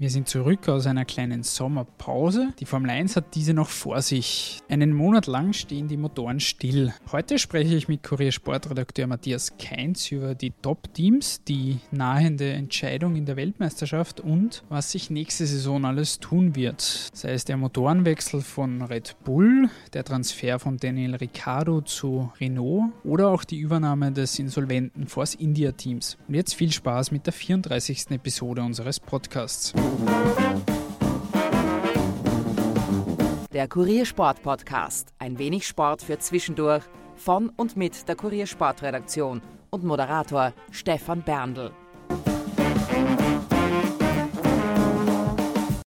Wir sind zurück aus einer kleinen Sommerpause. Die Formel 1 hat diese noch vor sich. Einen Monat lang stehen die Motoren still. Heute spreche ich mit Kurier Sportredakteur Matthias Keinz über die Top-Teams, die nahende Entscheidung in der Weltmeisterschaft und was sich nächste Saison alles tun wird. Sei es der Motorenwechsel von Red Bull, der Transfer von Daniel Ricciardo zu Renault oder auch die Übernahme des insolventen Force India Teams. Und jetzt viel Spaß mit der 34. Episode unseres Podcasts. Der Kuriersport Podcast. Ein wenig Sport für zwischendurch. Von und mit der Kuriersportredaktion und Moderator Stefan Berndl.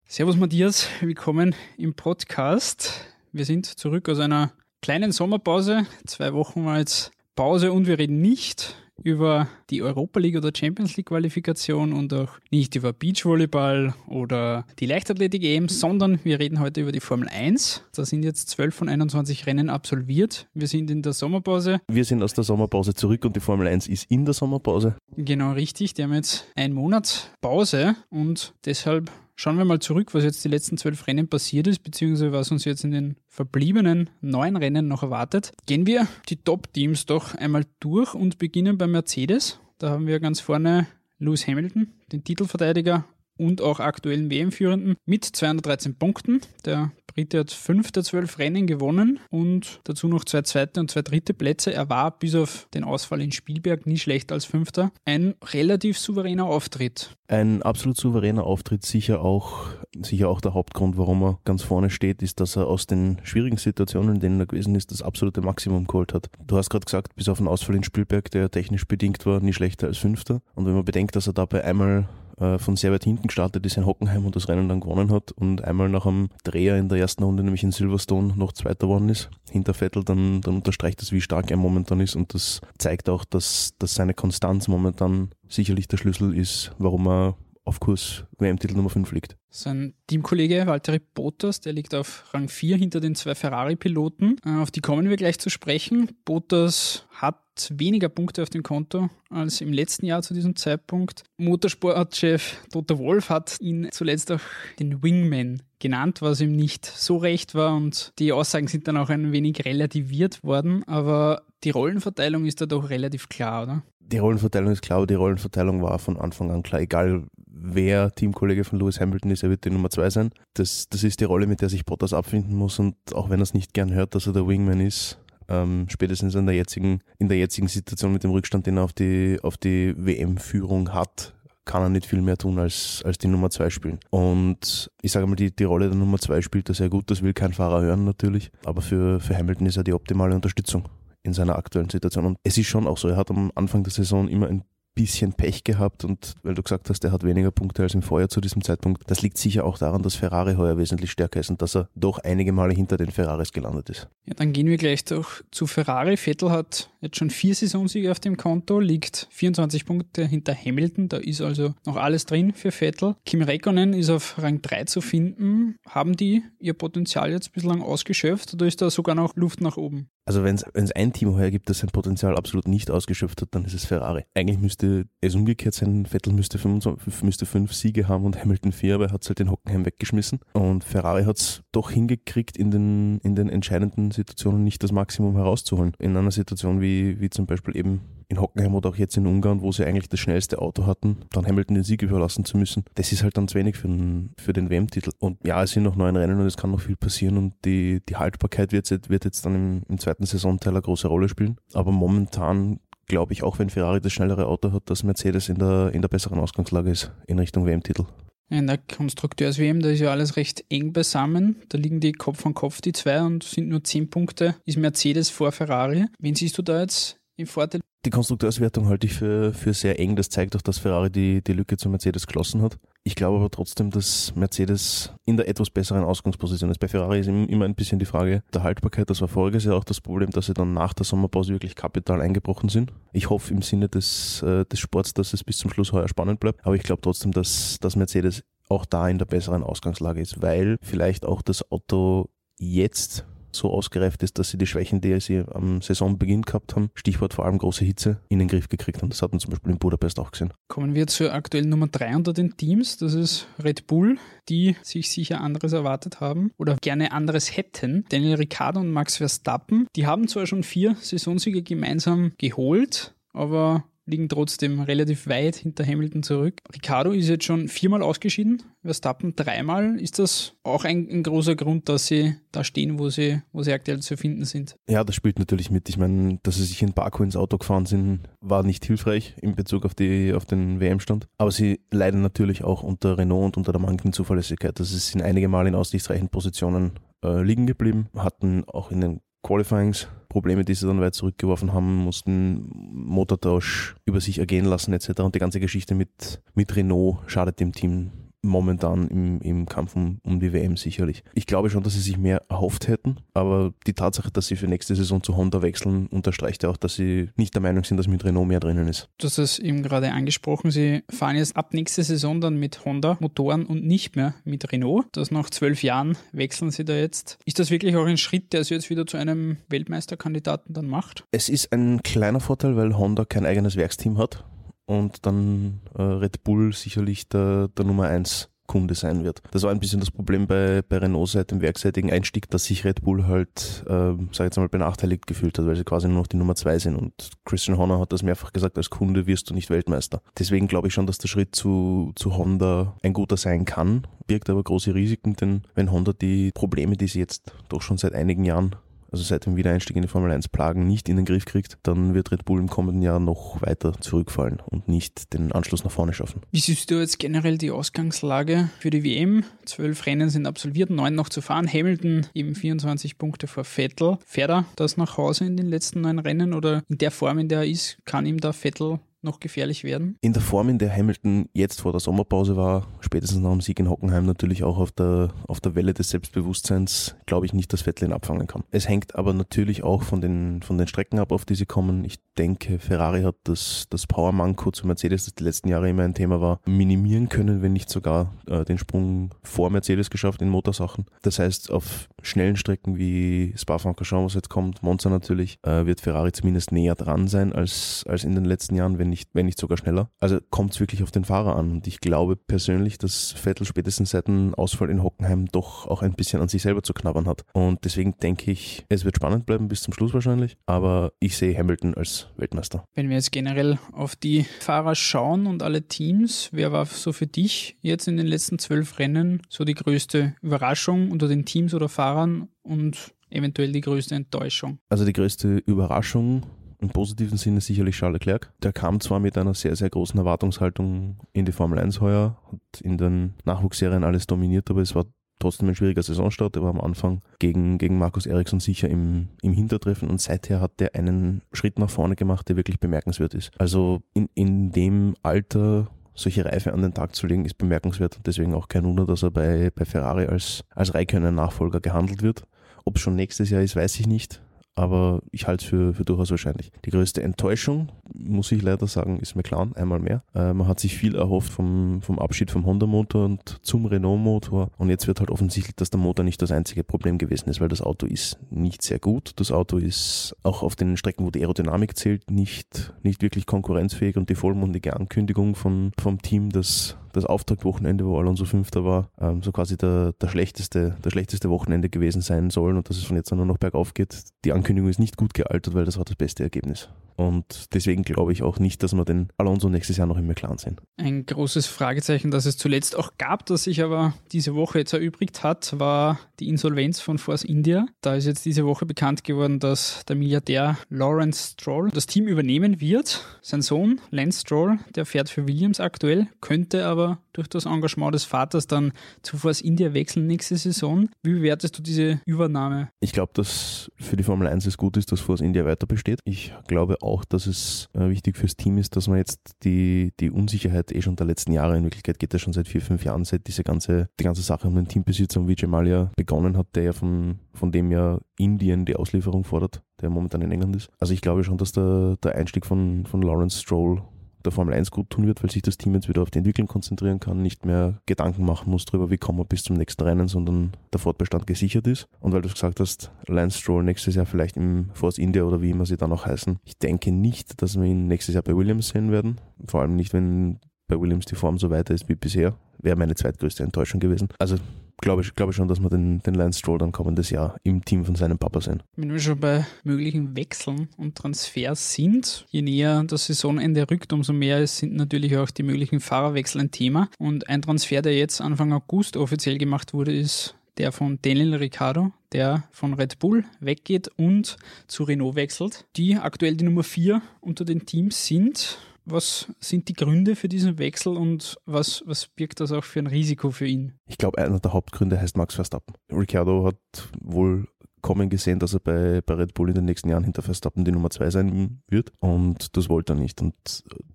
Servus Matthias, willkommen im Podcast. Wir sind zurück aus einer kleinen Sommerpause. Zwei Wochen war jetzt Pause und wir reden nicht über die Europa League oder Champions League Qualifikation und auch nicht über Beachvolleyball oder die Leichtathletik EM, sondern wir reden heute über die Formel 1. Da sind jetzt 12 von 21 Rennen absolviert. Wir sind in der Sommerpause. Wir sind aus der Sommerpause zurück und die Formel 1 ist in der Sommerpause. Genau richtig. Die haben jetzt einen Monat Pause und deshalb Schauen wir mal zurück, was jetzt die letzten zwölf Rennen passiert ist, beziehungsweise was uns jetzt in den verbliebenen neun Rennen noch erwartet. Gehen wir die Top-Teams doch einmal durch und beginnen bei Mercedes. Da haben wir ganz vorne Lewis Hamilton, den Titelverteidiger und auch aktuellen WM-Führenden mit 213 Punkten. Der Brite hat fünf der zwölf Rennen gewonnen und dazu noch zwei zweite und zwei dritte Plätze. Er war bis auf den Ausfall in Spielberg nie schlechter als Fünfter. Ein relativ souveräner Auftritt. Ein absolut souveräner Auftritt, sicher auch, sicher auch der Hauptgrund, warum er ganz vorne steht, ist, dass er aus den schwierigen Situationen, in denen er gewesen ist, das absolute Maximum geholt hat. Du hast gerade gesagt, bis auf den Ausfall in Spielberg, der technisch bedingt war, nie schlechter als Fünfter. Und wenn man bedenkt, dass er dabei einmal äh, von sehr weit hinten gestartet ist in Hockenheim und das Rennen dann gewonnen hat und einmal nach einem Dreher in der ersten Runde, nämlich in Silverstone, noch Zweiter geworden ist, hinter Vettel, dann, dann unterstreicht das, wie stark er momentan ist und das zeigt auch, dass, dass seine Konstanz momentan sicherlich der Schlüssel ist, warum er auf Kurs WM-Titel Nummer 5 liegt. Sein Teamkollege Valtteri Bottas, der liegt auf Rang 4 hinter den zwei Ferrari-Piloten. Äh, auf die kommen wir gleich zu sprechen. Bottas hat weniger Punkte auf dem Konto als im letzten Jahr zu diesem Zeitpunkt. Motorsportchef Dr. Wolf hat ihn zuletzt auch den Wingman genannt, was ihm nicht so recht war und die Aussagen sind dann auch ein wenig relativiert worden, aber die Rollenverteilung ist da doch relativ klar, oder? Die Rollenverteilung ist klar, die Rollenverteilung war von Anfang an klar, egal wer Teamkollege von Lewis Hamilton ist, er wird die Nummer zwei sein. Das, das ist die Rolle, mit der sich Bottas abfinden muss und auch wenn er es nicht gern hört, dass er der Wingman ist, ähm, spätestens in der jetzigen, in der jetzigen Situation mit dem Rückstand, den er auf die, auf die WM-Führung hat, kann er nicht viel mehr tun als, als die Nummer zwei spielen. Und ich sage mal, die, die Rolle der Nummer zwei spielt er sehr gut, das will kein Fahrer hören natürlich, aber für, für Hamilton ist er die optimale Unterstützung in seiner aktuellen Situation. Und es ist schon auch so, er hat am Anfang der Saison immer ein bisschen Pech gehabt und weil du gesagt hast, er hat weniger Punkte als im Vorjahr zu diesem Zeitpunkt. Das liegt sicher auch daran, dass Ferrari heuer wesentlich stärker ist und dass er doch einige Male hinter den Ferraris gelandet ist. Ja, dann gehen wir gleich doch zu Ferrari. Vettel hat jetzt schon vier Saisonsiege auf dem Konto, liegt 24 Punkte hinter Hamilton. Da ist also noch alles drin für Vettel. Kim Räikkönen ist auf Rang 3 zu finden. Haben die ihr Potenzial jetzt bislang ausgeschöpft oder ist da sogar noch Luft nach oben? Also wenn es ein Team heuer gibt, das sein Potenzial absolut nicht ausgeschöpft hat, dann ist es Ferrari. Eigentlich müsste es umgekehrt sein, Vettel müsste, 25, müsste fünf Siege haben und Hamilton vier, aber er hat halt den Hockenheim weggeschmissen. Und Ferrari hat es doch hingekriegt, in den, in den entscheidenden Situationen nicht das Maximum herauszuholen. In einer Situation wie, wie zum Beispiel eben in Hockenheim oder auch jetzt in Ungarn, wo sie eigentlich das schnellste Auto hatten, dann Hamilton den Sieg überlassen zu müssen, das ist halt dann zu wenig für den, für den WM-Titel. Und ja, es sind noch neun Rennen und es kann noch viel passieren und die, die Haltbarkeit wird, wird jetzt dann im, im zweiten Saisonteil eine große Rolle spielen. Aber momentan glaube ich, auch wenn Ferrari das schnellere Auto hat, dass Mercedes in der, in der besseren Ausgangslage ist in Richtung WM-Titel. In der Konstrukteurs-WM, da ist ja alles recht eng beisammen. Da liegen die Kopf an Kopf, die zwei, und sind nur zehn Punkte. Ist Mercedes vor Ferrari. Wen siehst du da jetzt im Vorteil? Die Konstrukteurswertung halte ich für, für sehr eng. Das zeigt auch, dass Ferrari die, die Lücke zu Mercedes geschlossen hat. Ich glaube aber trotzdem, dass Mercedes in der etwas besseren Ausgangsposition ist. Bei Ferrari ist immer ein bisschen die Frage der Haltbarkeit. Das war voriges Jahr auch das Problem, dass sie dann nach der Sommerpause wirklich kapital eingebrochen sind. Ich hoffe im Sinne des, äh, des Sports, dass es bis zum Schluss heuer spannend bleibt. Aber ich glaube trotzdem, dass, dass Mercedes auch da in der besseren Ausgangslage ist, weil vielleicht auch das Auto jetzt so ausgereift ist, dass sie die Schwächen, die sie am Saisonbeginn gehabt haben, Stichwort vor allem große Hitze, in den Griff gekriegt haben. Das hat man zum Beispiel in Budapest auch gesehen. Kommen wir zur aktuellen Nummer 3 unter den Teams. Das ist Red Bull, die sich sicher anderes erwartet haben oder gerne anderes hätten. Daniel Ricciardo und Max Verstappen, die haben zwar schon vier Saisonsiege gemeinsam geholt, aber liegen trotzdem relativ weit hinter Hamilton zurück. Ricardo ist jetzt schon viermal ausgeschieden, Verstappen dreimal. Ist das auch ein, ein, großer Grund, dass sie da stehen, wo sie, wo sie aktuell zu finden sind? Ja, das spielt natürlich mit. Ich meine, dass sie sich in Baku ins Auto gefahren sind, war nicht hilfreich in Bezug auf, die, auf den WM-Stand. Aber sie leiden natürlich auch unter Renault und unter der mangelnden Zuverlässigkeit. Das ist in einige Mal in aussichtsreichen Positionen äh, liegen geblieben, hatten auch in den Qualifyings Probleme, die sie dann weit zurückgeworfen haben, mussten Motortausch über sich ergehen lassen etc. Und die ganze Geschichte mit, mit Renault schadet dem Team momentan im, im Kampf um, um die WM sicherlich. Ich glaube schon, dass sie sich mehr erhofft hätten, aber die Tatsache, dass sie für nächste Saison zu Honda wechseln, unterstreicht ja auch, dass sie nicht der Meinung sind, dass mit Renault mehr drinnen ist. Du hast es eben gerade angesprochen, sie fahren jetzt ab nächste Saison dann mit Honda-Motoren und nicht mehr mit Renault. Das nach zwölf Jahren wechseln sie da jetzt. Ist das wirklich auch ein Schritt, der sie jetzt wieder zu einem Weltmeisterkandidaten dann macht? Es ist ein kleiner Vorteil, weil Honda kein eigenes Werksteam hat und dann äh, Red Bull sicherlich der, der Nummer 1 Kunde sein wird. Das war ein bisschen das Problem bei, bei Renault seit dem werkseitigen Einstieg, dass sich Red Bull halt, äh, sag jetzt mal, benachteiligt gefühlt hat, weil sie quasi nur noch die Nummer 2 sind. Und Christian Horner hat das mehrfach gesagt, als Kunde wirst du nicht Weltmeister. Deswegen glaube ich schon, dass der Schritt zu, zu Honda ein guter sein kann, birgt aber große Risiken, denn wenn Honda die Probleme, die sie jetzt doch schon seit einigen Jahren also seit dem Wiedereinstieg in die Formel 1 Plagen nicht in den Griff kriegt, dann wird Red Bull im kommenden Jahr noch weiter zurückfallen und nicht den Anschluss nach vorne schaffen. Wie siehst du jetzt generell die Ausgangslage für die WM? Zwölf Rennen sind absolviert, neun noch zu fahren. Hamilton eben 24 Punkte vor Vettel. Fährt er das nach Hause in den letzten neun Rennen oder in der Form, in der er ist, kann ihm da Vettel noch gefährlich werden? In der Form, in der Hamilton jetzt vor der Sommerpause war, spätestens nach dem Sieg in Hockenheim natürlich auch auf der, auf der Welle des Selbstbewusstseins, glaube ich nicht, dass Vettel ihn abfangen kann. Es hängt aber natürlich auch von den, von den Strecken ab, auf die sie kommen. Ich denke, Ferrari hat das, das Power-Manko zu Mercedes, das die letzten Jahre immer ein Thema war, minimieren können, wenn nicht sogar äh, den Sprung vor Mercedes geschafft in Motorsachen. Das heißt, auf schnellen Strecken wie Spa-Francorchamps, was jetzt kommt, Monza natürlich, äh, wird Ferrari zumindest näher dran sein als, als in den letzten Jahren, wenn nicht, wenn nicht sogar schneller. Also kommt es wirklich auf den Fahrer an. Und ich glaube persönlich, dass Vettel spätestens seit dem Ausfall in Hockenheim doch auch ein bisschen an sich selber zu knabbern hat. Und deswegen denke ich, es wird spannend bleiben bis zum Schluss wahrscheinlich. Aber ich sehe Hamilton als Weltmeister. Wenn wir jetzt generell auf die Fahrer schauen und alle Teams, wer war so für dich jetzt in den letzten zwölf Rennen so die größte Überraschung unter den Teams oder Fahrern und eventuell die größte Enttäuschung? Also die größte Überraschung im positiven Sinne sicherlich Charles Leclerc. Der kam zwar mit einer sehr, sehr großen Erwartungshaltung in die Formel 1 heuer, hat in den Nachwuchsserien alles dominiert, aber es war trotzdem ein schwieriger Saisonstart. Er war am Anfang gegen, gegen Markus Eriksson sicher im, im Hintertreffen und seither hat er einen Schritt nach vorne gemacht, der wirklich bemerkenswert ist. Also in, in dem Alter solche Reife an den Tag zu legen, ist bemerkenswert und deswegen auch kein Wunder, dass er bei, bei Ferrari als, als Raikkonen-Nachfolger gehandelt wird. Ob es schon nächstes Jahr ist, weiß ich nicht aber ich halte es für, für durchaus wahrscheinlich. Die größte Enttäuschung, muss ich leider sagen, ist McLaren, einmal mehr. Äh, man hat sich viel erhofft vom, vom Abschied vom Honda-Motor und zum Renault-Motor und jetzt wird halt offensichtlich, dass der Motor nicht das einzige Problem gewesen ist, weil das Auto ist nicht sehr gut. Das Auto ist auch auf den Strecken, wo die Aerodynamik zählt, nicht, nicht wirklich konkurrenzfähig und die vollmundige Ankündigung von, vom Team, dass das Auftaktwochenende, wo Alonso Fünfter war, ähm, so quasi der, der, schlechteste, der schlechteste Wochenende gewesen sein sollen und dass es von jetzt an nur noch bergauf geht. Die Ankündigung ist nicht gut gealtert, weil das war das beste Ergebnis. Und deswegen glaube ich auch nicht, dass wir den Alonso nächstes Jahr noch im McLaren sehen. Ein großes Fragezeichen, das es zuletzt auch gab, das sich aber diese Woche jetzt erübrigt hat, war die Insolvenz von Force India. Da ist jetzt diese Woche bekannt geworden, dass der Milliardär Lawrence Stroll das Team übernehmen wird. Sein Sohn Lance Stroll, der fährt für Williams aktuell, könnte aber durch das Engagement des Vaters dann zu Force India wechseln nächste Saison. Wie bewertest du diese Übernahme? Ich glaube, dass für die Formel 1 es gut ist, dass Force India weiter besteht. Ich glaube auch, dass es äh, wichtig fürs Team ist, dass man jetzt die, die Unsicherheit eh schon der letzten Jahre, in Wirklichkeit geht das schon seit vier, fünf Jahren, seit diese ganze, die ganze Sache um den Teambesitzer um Vijay Malia begonnen hat, der ja von, von dem ja Indien die Auslieferung fordert, der momentan in England ist. Also ich glaube schon, dass der, der Einstieg von, von Lawrence Stroll der Formel 1 gut tun wird, weil sich das Team jetzt wieder auf die Entwicklung konzentrieren kann, nicht mehr Gedanken machen muss darüber, wie kommen wir bis zum nächsten Rennen, sondern der Fortbestand gesichert ist. Und weil du gesagt hast, Lance Stroll nächstes Jahr vielleicht im Force India oder wie immer sie dann auch heißen, ich denke nicht, dass wir ihn nächstes Jahr bei Williams sehen werden. Vor allem nicht, wenn bei Williams die Form so weiter ist wie bisher. Wäre meine zweitgrößte Enttäuschung gewesen. Also glaube ich, glaube schon, dass wir den, den Lance Stroll dann kommendes Jahr im Team von seinem Papa sehen. Wenn wir schon bei möglichen Wechseln und Transfers sind, je näher das Saisonende rückt, umso mehr sind natürlich auch die möglichen Fahrerwechsel ein Thema. Und ein Transfer, der jetzt Anfang August offiziell gemacht wurde, ist der von Daniel Ricciardo, der von Red Bull weggeht und zu Renault wechselt, die aktuell die Nummer 4 unter den Teams sind. Was sind die Gründe für diesen Wechsel und was, was birgt das auch für ein Risiko für ihn? Ich glaube, einer der Hauptgründe heißt Max Verstappen. Ricciardo hat wohl kommen gesehen, dass er bei, bei Red Bull in den nächsten Jahren hinter Verstappen die Nummer 2 sein wird und das wollte er nicht. Und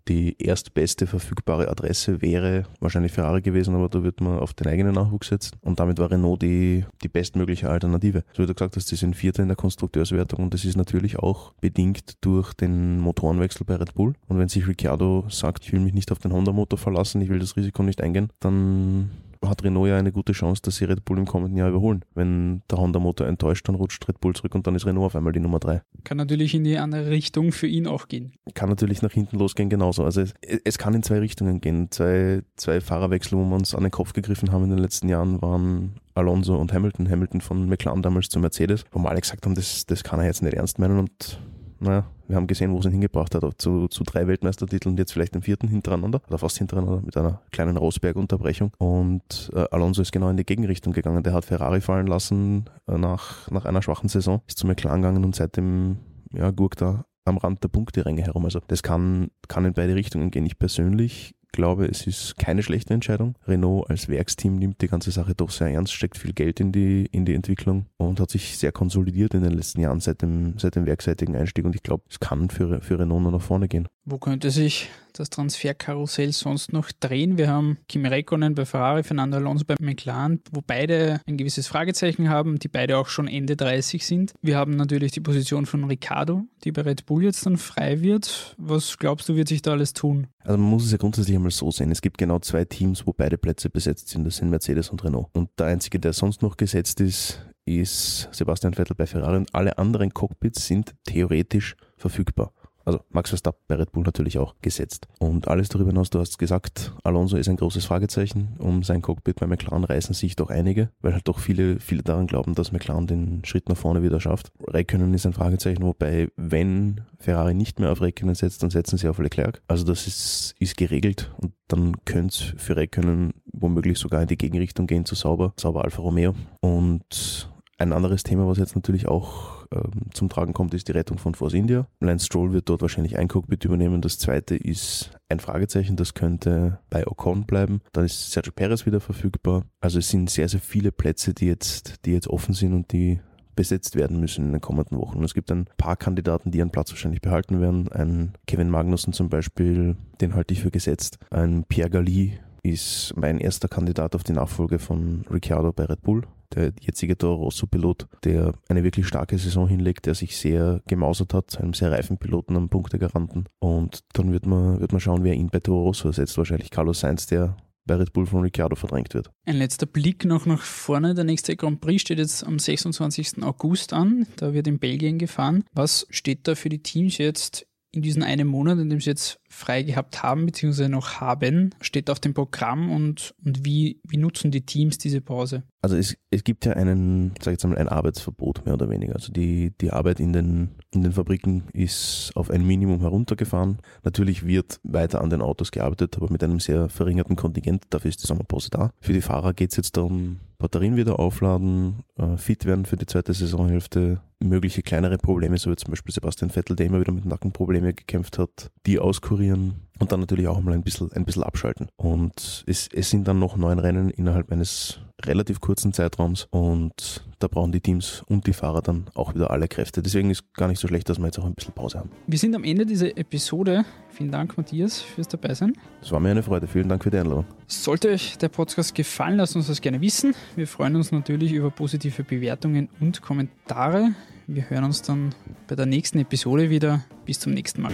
die erstbeste verfügbare Adresse wäre wahrscheinlich Ferrari gewesen, aber da wird man auf den eigenen Nachwuchs setzen und damit war Renault die, die bestmögliche Alternative. So wie du gesagt hast, die sind Vierter in der Konstrukteurswertung und das ist natürlich auch bedingt durch den Motorenwechsel bei Red Bull. Und wenn sich Ricciardo sagt, ich will mich nicht auf den Honda-Motor verlassen, ich will das Risiko nicht eingehen, dann hat Renault ja eine gute Chance, dass sie Red Bull im kommenden Jahr überholen. Wenn der Honda-Motor enttäuscht, dann rutscht Red Bull zurück und dann ist Renault auf einmal die Nummer 3. Kann natürlich in die andere Richtung für ihn auch gehen. Kann natürlich nach hinten losgehen, genauso. Also es, es kann in zwei Richtungen gehen. Zwei, zwei Fahrerwechsel, wo wir uns an den Kopf gegriffen haben in den letzten Jahren, waren Alonso und Hamilton. Hamilton von McLaren damals zu Mercedes, wo wir alle gesagt haben, das, das kann er jetzt nicht ernst meinen und naja, wir haben gesehen, wo es ihn hingebracht hat, zu, zu drei Weltmeistertiteln und jetzt vielleicht den vierten hintereinander oder fast hintereinander mit einer kleinen Rosberg-Unterbrechung. Und äh, Alonso ist genau in die Gegenrichtung gegangen. Der hat Ferrari fallen lassen äh, nach, nach einer schwachen Saison, ist zu McLaren gegangen und seitdem ja, gurkt er am Rand der Punkteränge herum. Also das kann, kann in beide Richtungen gehen. Ich persönlich glaube, es ist keine schlechte Entscheidung. Renault als Werksteam nimmt die ganze Sache doch sehr ernst, steckt viel Geld in die, in die Entwicklung und hat sich sehr konsolidiert in den letzten Jahren seit dem, seit dem werkseitigen Einstieg. Und ich glaube, es kann für, für Renault nur nach vorne gehen. Wo könnte sich das Transferkarussell sonst noch drehen? Wir haben Kimi Räikkönen bei Ferrari, Fernando Alonso bei McLaren, wo beide ein gewisses Fragezeichen haben, die beide auch schon Ende 30 sind. Wir haben natürlich die Position von Ricardo, die bei Red Bull jetzt dann frei wird. Was glaubst du, wird sich da alles tun? Also man muss es ja grundsätzlich einmal so sehen. Es gibt genau zwei Teams, wo beide Plätze besetzt sind. Das sind Mercedes und Renault. Und der einzige, der sonst noch gesetzt ist, ist Sebastian Vettel bei Ferrari und alle anderen Cockpits sind theoretisch verfügbar. Also Max Verstappen bei Red Bull natürlich auch gesetzt. Und alles darüber hinaus, du hast gesagt, Alonso ist ein großes Fragezeichen. Um sein Cockpit bei McLaren reißen sich doch einige, weil halt doch viele, viele daran glauben, dass McLaren den Schritt nach vorne wieder schafft. Räikkönen ist ein Fragezeichen, wobei, wenn Ferrari nicht mehr auf Räikkönen setzt, dann setzen sie auf Leclerc. Also das ist, ist geregelt und dann könnte es für Räikkönen womöglich sogar in die Gegenrichtung gehen zu Sauber, Sauber Alfa Romeo. Und ein anderes Thema, was jetzt natürlich auch ähm, zum Tragen kommt, ist die Rettung von Force India. Lance Stroll wird dort wahrscheinlich ein Cockpit übernehmen. Das zweite ist ein Fragezeichen, das könnte bei Ocon bleiben. Dann ist Sergio Perez wieder verfügbar. Also es sind sehr, sehr viele Plätze, die jetzt, die jetzt offen sind und die besetzt werden müssen in den kommenden Wochen. Es gibt ein paar Kandidaten, die ihren Platz wahrscheinlich behalten werden. Ein Kevin Magnussen zum Beispiel, den halte ich für gesetzt. Ein Pierre Galli ist mein erster Kandidat auf die Nachfolge von Ricciardo bei Red Bull der jetzige Toro Rosso-Pilot, der eine wirklich starke Saison hinlegt, der sich sehr gemausert hat, einem sehr reifen Piloten am Punktegaranten. Und dann wird man, wird man schauen, wer ihn bei Toro Rosso ersetzt. Wahrscheinlich Carlos Sainz, der bei Red Bull von Ricciardo verdrängt wird. Ein letzter Blick noch nach vorne. Der nächste Grand Prix steht jetzt am 26. August an. Da wird in Belgien gefahren. Was steht da für die Teams jetzt in diesem einen Monat, in dem sie jetzt frei gehabt haben, beziehungsweise noch haben, steht auf dem Programm und, und wie, wie nutzen die Teams diese Pause? Also es, es gibt ja einen, sag ich jetzt mal, ein Arbeitsverbot mehr oder weniger. Also die, die Arbeit in den, in den Fabriken ist auf ein Minimum heruntergefahren. Natürlich wird weiter an den Autos gearbeitet, aber mit einem sehr verringerten Kontingent. Dafür ist die Sommerpause da. Für die Fahrer geht es jetzt darum, Batterien wieder aufladen, äh, fit werden für die zweite Saisonhälfte, mögliche kleinere Probleme, so wie zum Beispiel Sebastian Vettel, der immer wieder mit Nackenproblemen gekämpft hat, die auskurieren und dann natürlich auch mal ein bisschen, ein bisschen abschalten. Und es, es sind dann noch neun Rennen innerhalb eines relativ kurzen Zeitraums und da brauchen die Teams und die Fahrer dann auch wieder alle Kräfte. Deswegen ist gar nicht so schlecht, dass wir jetzt auch ein bisschen Pause haben. Wir sind am Ende dieser Episode. Vielen Dank, Matthias, fürs Dabeisein. Es war mir eine Freude. Vielen Dank für die Einladung. Sollte euch der Podcast gefallen, lasst uns das gerne wissen. Wir freuen uns natürlich über positive Bewertungen und Kommentare. Wir hören uns dann bei der nächsten Episode wieder. Bis zum nächsten Mal.